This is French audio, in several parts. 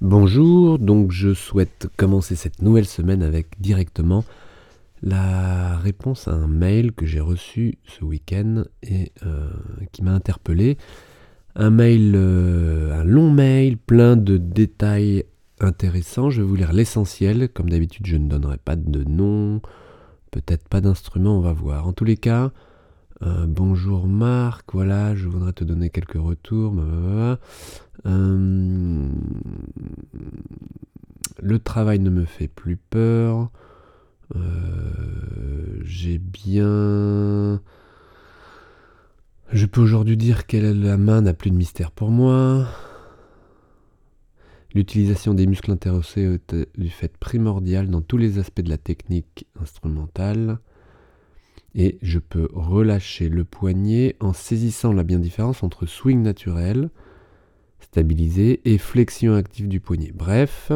Bonjour, donc je souhaite commencer cette nouvelle semaine avec directement la réponse à un mail que j'ai reçu ce week-end et euh, qui m'a interpellé. Un mail, euh, un long mail plein de détails intéressants. Je vais vous lire l'essentiel. Comme d'habitude, je ne donnerai pas de nom, peut-être pas d'instrument, on va voir. En tous les cas, euh, bonjour Marc, voilà, je voudrais te donner quelques retours. Euh, le travail ne me fait plus peur. Euh, j'ai bien... Je peux aujourd'hui dire que la main n'a plus de mystère pour moi. L'utilisation des muscles interossés est du fait primordial dans tous les aspects de la technique instrumentale. Et je peux relâcher le poignet en saisissant la bien différence entre swing naturel, stabilisé, et flexion active du poignet. Bref,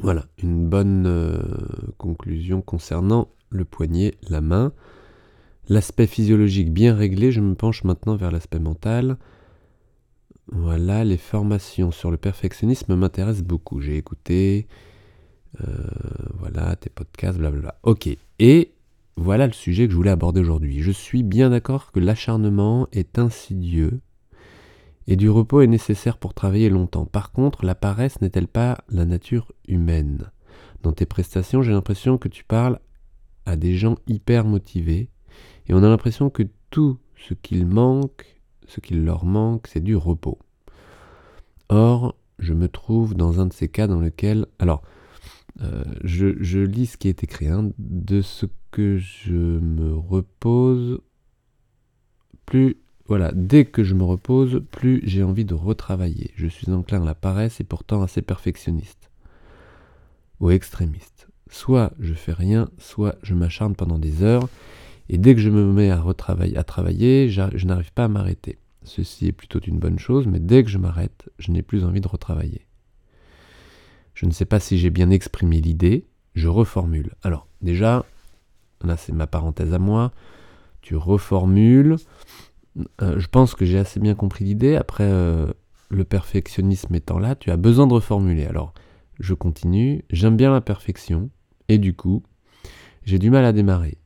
voilà, une bonne euh, conclusion concernant le poignet, la main. L'aspect physiologique bien réglé, je me penche maintenant vers l'aspect mental. Voilà, les formations sur le perfectionnisme m'intéressent beaucoup. J'ai écouté, euh, voilà, tes podcasts, blablabla. Ok, et voilà le sujet que je voulais aborder aujourd'hui. Je suis bien d'accord que l'acharnement est insidieux et du repos est nécessaire pour travailler longtemps. Par contre, la paresse n'est-elle pas la nature humaine? Dans tes prestations, j'ai l'impression que tu parles à des gens hyper motivés et on a l'impression que tout ce qu'il manque, ce qu'il leur manque, c'est du repos. Or, je me trouve dans un de ces cas dans lequel... Alors, euh, je, lis ce qui est écrit. Hein. de ce je me repose, plus voilà, dès que je me repose, plus j'ai envie de retravailler. Je suis enclin à la paresse et pourtant assez perfectionniste ou extrémiste. Soit je fais rien, soit je m'acharne pendant des heures, et dès que je me mets à, retravailler, à travailler, je n'arrive pas à m'arrêter. Ceci est plutôt une bonne chose, mais dès que je m'arrête, je n'ai plus envie de retravailler. Je ne sais pas si j'ai bien exprimé l'idée, je reformule. Alors, déjà, là c'est ma parenthèse à moi, tu reformules. Euh, je pense que j'ai assez bien compris l'idée. Après, euh, le perfectionnisme étant là, tu as besoin de reformuler. Alors, je continue. J'aime bien la perfection. Et du coup, j'ai du mal à démarrer.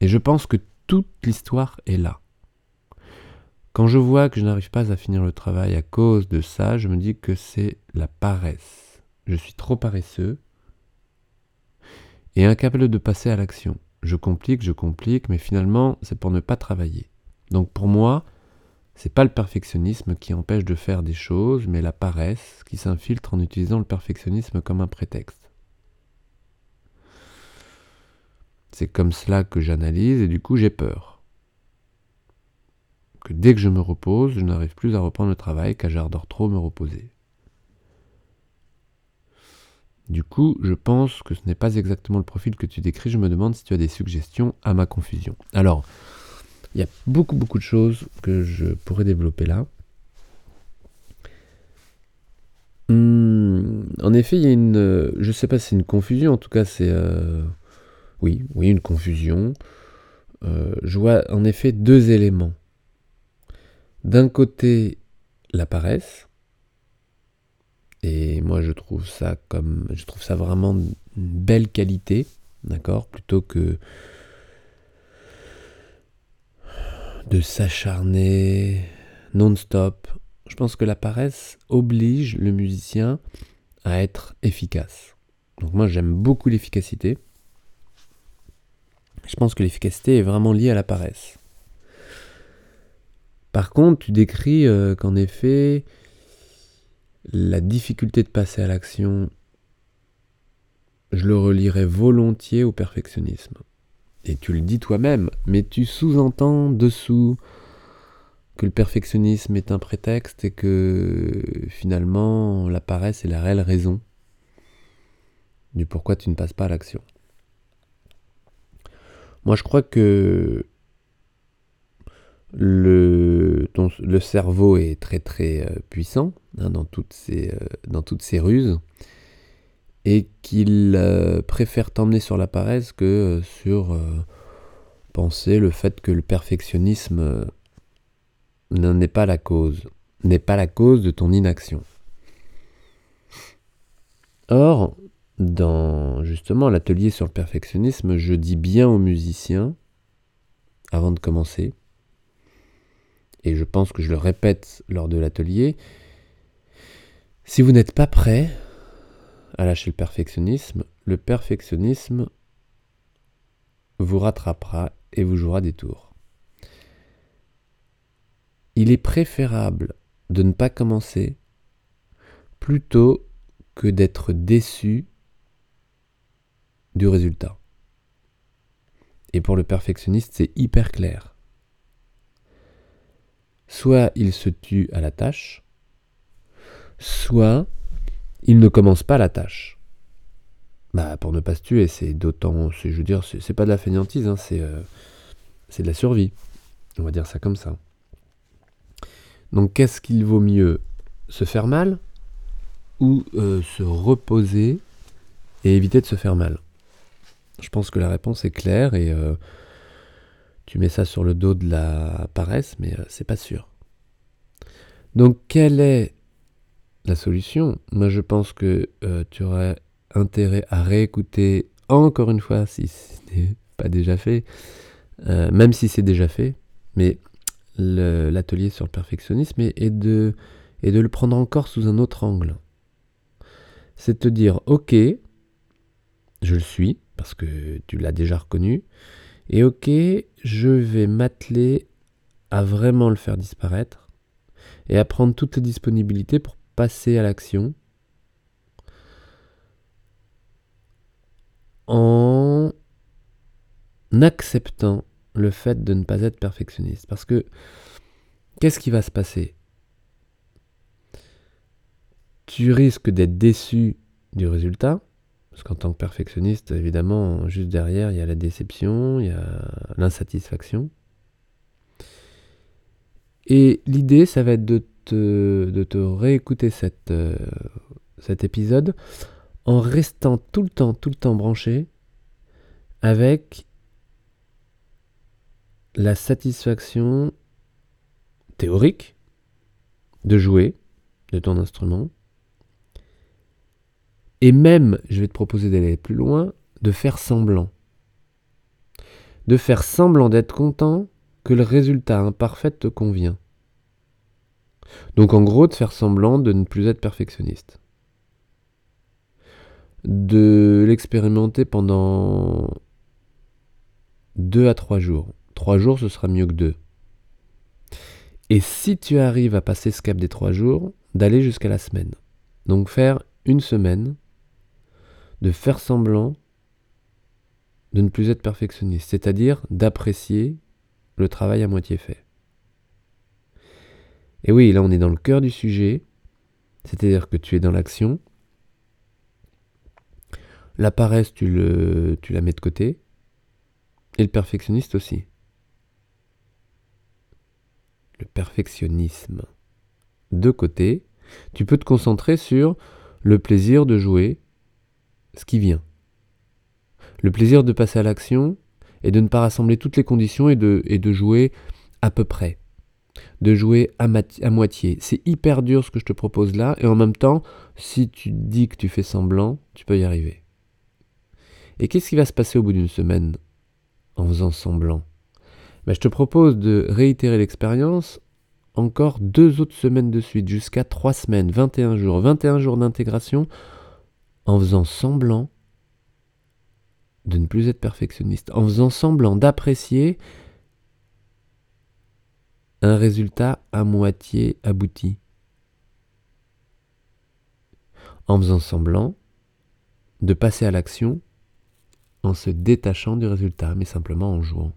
Et je pense que toute l'histoire est là. Quand je vois que je n'arrive pas à finir le travail à cause de ça, je me dis que c'est la paresse je suis trop paresseux et incapable de passer à l'action. Je complique, je complique, mais finalement, c'est pour ne pas travailler. Donc pour moi, c'est pas le perfectionnisme qui empêche de faire des choses, mais la paresse qui s'infiltre en utilisant le perfectionnisme comme un prétexte. C'est comme cela que j'analyse et du coup j'ai peur. Que dès que je me repose, je n'arrive plus à reprendre le travail car j'adore trop me reposer. Du coup, je pense que ce n'est pas exactement le profil que tu décris. Je me demande si tu as des suggestions à ma confusion. Alors, il y a beaucoup beaucoup de choses que je pourrais développer là. Hmm, en effet, il y a une, je ne sais pas si c'est une confusion. En tout cas, c'est, euh, oui, oui, une confusion. Euh, je vois en effet deux éléments. D'un côté, la paresse, et moi, je trouve ça comme, je trouve ça vraiment une belle qualité, d'accord, plutôt que de s'acharner non-stop. Je pense que la paresse oblige le musicien à être efficace. Donc moi, j'aime beaucoup l'efficacité. Je pense que l'efficacité est vraiment liée à la paresse. Par contre, tu décris euh, qu'en effet, la difficulté de passer à l'action, je le relierais volontiers au perfectionnisme. Et tu le dis toi-même, mais tu sous-entends dessous que le perfectionnisme est un prétexte et que finalement la paresse est la réelle raison du pourquoi tu ne passes pas à l'action. Moi je crois que le, cerveau est très très euh, puissant hein, dans, toutes ces, euh, dans toutes ces ruses et qu'il euh, préfère t'emmener sur la paresse que sur penser le fait que le perfectionnisme n'est pas la cause, n'est pas la cause de ton inaction. Or, dans justement l'atelier sur le perfectionnisme, je dis bien aux musiciens, avant de commencer, et je pense que je le répète lors de l'atelier, si vous n'êtes pas prêt à lâcher le perfectionnisme, le perfectionnisme vous rattrapera et vous jouera des tours. Il est préférable de ne pas commencer plutôt que d'être déçu du résultat. Et pour le perfectionniste, c'est hyper clair. Soit il se tue à la tâche, soit il ne commence pas la tâche. Bah, pour ne pas se tuer, c'est d'autant, je veux dire, c'est pas de la fainéantise, hein, euh, c'est de la survie. On va dire ça comme ça. Donc, qu'est-ce qu'il vaut mieux Se faire mal ou euh, se reposer et éviter de se faire mal? Je pense que la réponse est claire et euh, tu mets ça sur le dos de la paresse, mais c'est pas sûr. Donc, quelle est la solution? Moi, je pense que tu aurais intérêt à réécouter encore une fois si ce n'est pas déjà fait, euh, même si c'est déjà fait, mais l'atelier sur le perfectionnisme et, de, de le prendre encore sous un autre angle. C'est te dire, ok, je le suis, parce que tu l'as déjà reconnu, et ok, je vais m'atteler à vraiment le faire disparaître, et à prendre toutes les disponibilités pour passer à l'action, en acceptant le fait de ne pas être perfectionniste. Parce que qu'est-ce qui va se passer? Tu risques d'être déçu du résultat, parce qu'en tant que perfectionniste, évidemment, juste derrière, il y a la déception, il y a l'insatisfaction. Et l'idée, ça va être de te, réécouter euh, cet épisode en restant tout le temps, tout le temps branché avec la satisfaction théorique de jouer de ton instrument. Et même, je vais te proposer d'aller plus loin, de faire semblant. De faire semblant d'être content que le résultat imparfait te convient. Donc en gros, de faire semblant de ne plus être perfectionniste de l'expérimenter pendant 2 à 3 jours. 3 jours, ce sera mieux que 2. Et si tu arrives à passer ce cap des 3 jours, d'aller jusqu'à la semaine. Donc faire une semaine, de faire semblant de ne plus être perfectionniste, c'est-à-dire d'apprécier le travail à moitié fait. Et oui, là on est dans le cœur du sujet, c'est-à-dire que tu es dans l'action, la paresse, tu, la mets de côté. Et le perfectionniste aussi. Le perfectionnisme. De côté, tu peux te concentrer sur le plaisir de jouer ce qui vient. Le plaisir de passer à l'action et de ne pas rassembler toutes les conditions et de, jouer à peu près. De jouer à, à moitié. C'est hyper dur ce que je te propose là, et en même temps, si tu dis que tu fais semblant, tu peux y arriver. Et qu'est-ce qui va se passer au bout d'une semaine en faisant semblant? Ben, Je te propose de réitérer l'expérience encore deux autres semaines de suite, jusqu'à trois semaines, 21 jours, 21 jours d'intégration en faisant semblant de ne plus être perfectionniste, en faisant semblant d'apprécier un résultat à moitié abouti, en faisant semblant de passer à l'action en se détachant du résultat, mais simplement en jouant.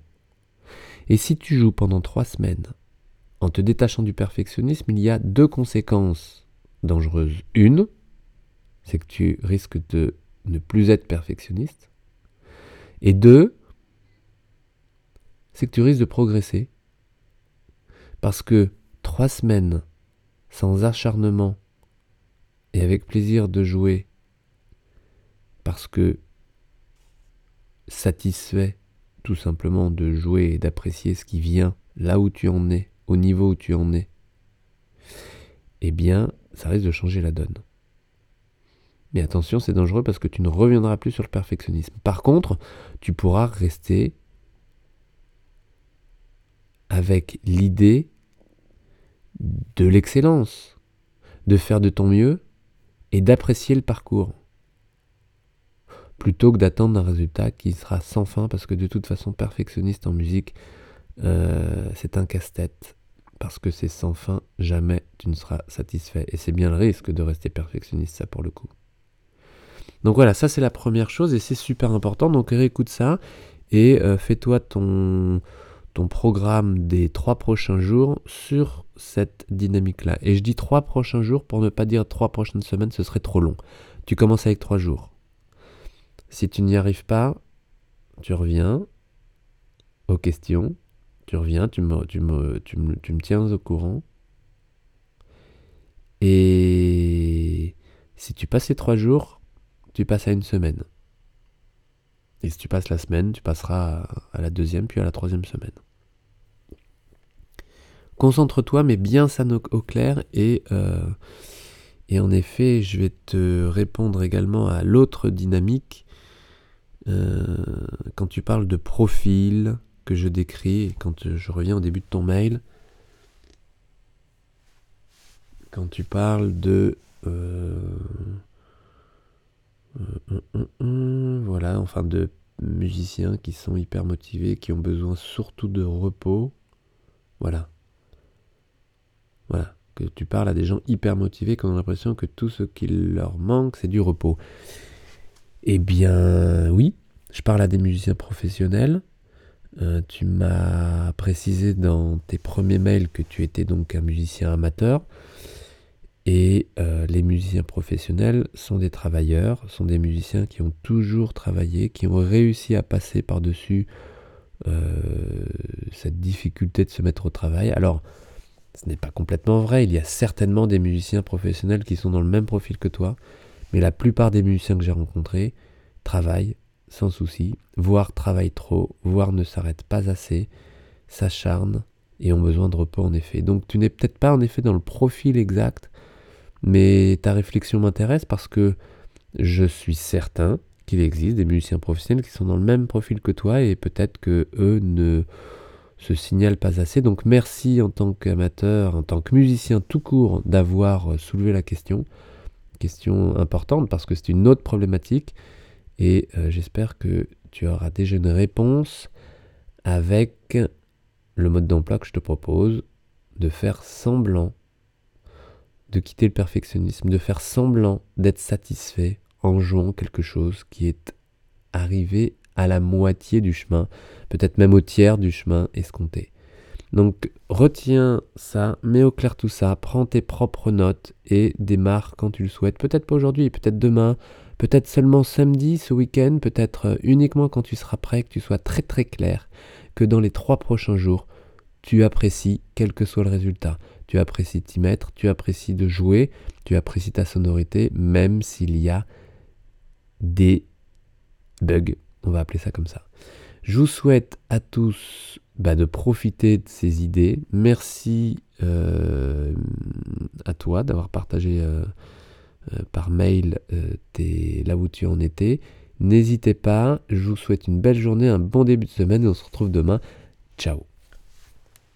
Et si tu joues pendant trois semaines, en te détachant du perfectionnisme, il y a deux conséquences dangereuses. Une, c'est que tu risques de ne plus être perfectionniste. Et deux, c'est que tu risques de progresser. Parce que trois semaines sans acharnement et avec plaisir de jouer, parce que satisfait tout simplement de jouer et d'apprécier ce qui vient là où tu en es, au niveau où tu en es, eh bien, ça risque de changer la donne. Mais attention, c'est dangereux parce que tu ne reviendras plus sur le perfectionnisme. Par contre, tu pourras rester avec l'idée de l'excellence, de faire de ton mieux et d'apprécier le parcours. Plutôt que d'attendre un résultat qui sera sans fin parce que de toute façon, perfectionniste en musique, euh, c'est un casse-tête. Parce que c'est sans fin, jamais tu ne seras satisfait. Et c'est bien le risque de rester perfectionniste, ça pour le coup. Donc voilà, ça c'est la première chose et c'est super important. Donc réécoute ça et euh, fais-toi ton, programme des trois prochains jours sur cette dynamique-là. Et je dis trois prochains jours pour ne pas dire trois prochaines semaines, ce serait trop long. Tu commences avec trois jours. Si tu n'y arrives pas, tu reviens aux questions, tu reviens, tu me, tu me, tu me, tu me tiens au courant. Et si tu passes ces trois jours, tu passes à une semaine. Et si tu passes la semaine, tu passeras à la deuxième, puis à la troisième semaine. Concentre-toi, mais bien ça au clair. Et, euh, et en effet, je vais te répondre également à l'autre dynamique. Euh, quand tu parles de profil que je décris, quand je reviens au début de ton mail, quand tu parles de... Euh, voilà, enfin de musiciens qui sont hyper motivés, qui ont besoin surtout de repos. Voilà. Voilà. Que tu parles à des gens hyper motivés qui ont l'impression que tout ce qui leur manque, c'est du repos. Eh bien, oui, je parle à des musiciens professionnels. Euh, tu m'as précisé dans tes premiers mails que tu étais donc un musicien amateur. Et euh, les musiciens professionnels sont des travailleurs, sont des musiciens qui ont toujours travaillé, qui ont réussi à passer par-dessus euh, cette difficulté de se mettre au travail. Alors, ce n'est pas complètement vrai, il y a certainement des musiciens professionnels qui sont dans le même profil que toi, mais la plupart des musiciens que j'ai rencontrés travaillent sans souci, voire travaillent trop, voire ne s'arrêtent pas assez, s'acharnent et ont besoin de repos en effet. Donc tu n'es peut-être pas en effet dans le profil exact mais ta réflexion m'intéresse parce que je suis certain qu'il existe des musiciens professionnels qui sont dans le même profil que toi et peut-être que eux ne se signalent pas assez. Donc merci en tant qu'amateur, en tant que musicien tout court d'avoir soulevé la question. Question importante parce que c'est une autre problématique et euh, j'espère que tu auras déjà une réponse avec le mode d'emploi que je te propose de faire semblant de quitter le perfectionnisme, de faire semblant d'être satisfait en jouant quelque chose qui est arrivé à la moitié du chemin, peut-être même au tiers du chemin escompté. Donc retiens ça, mets au clair tout ça, prends tes propres notes et démarre quand tu le souhaites. Peut-être pas aujourd'hui, peut-être demain, peut-être seulement samedi, ce week-end, peut-être uniquement quand tu seras prêt, que tu sois très très clair, que dans les trois prochains jours, tu apprécies quel que soit le résultat tu apprécies t'y mettre, tu apprécies de jouer, tu apprécies ta sonorité, même s'il y a des bugs, on va appeler ça comme ça. Je vous souhaite à tous bah, de profiter de ces idées. Merci euh, à toi d'avoir partagé euh, euh, par mail là où tu en étais. N'hésitez pas, je vous souhaite une belle journée, un bon début de semaine et on se retrouve demain. Ciao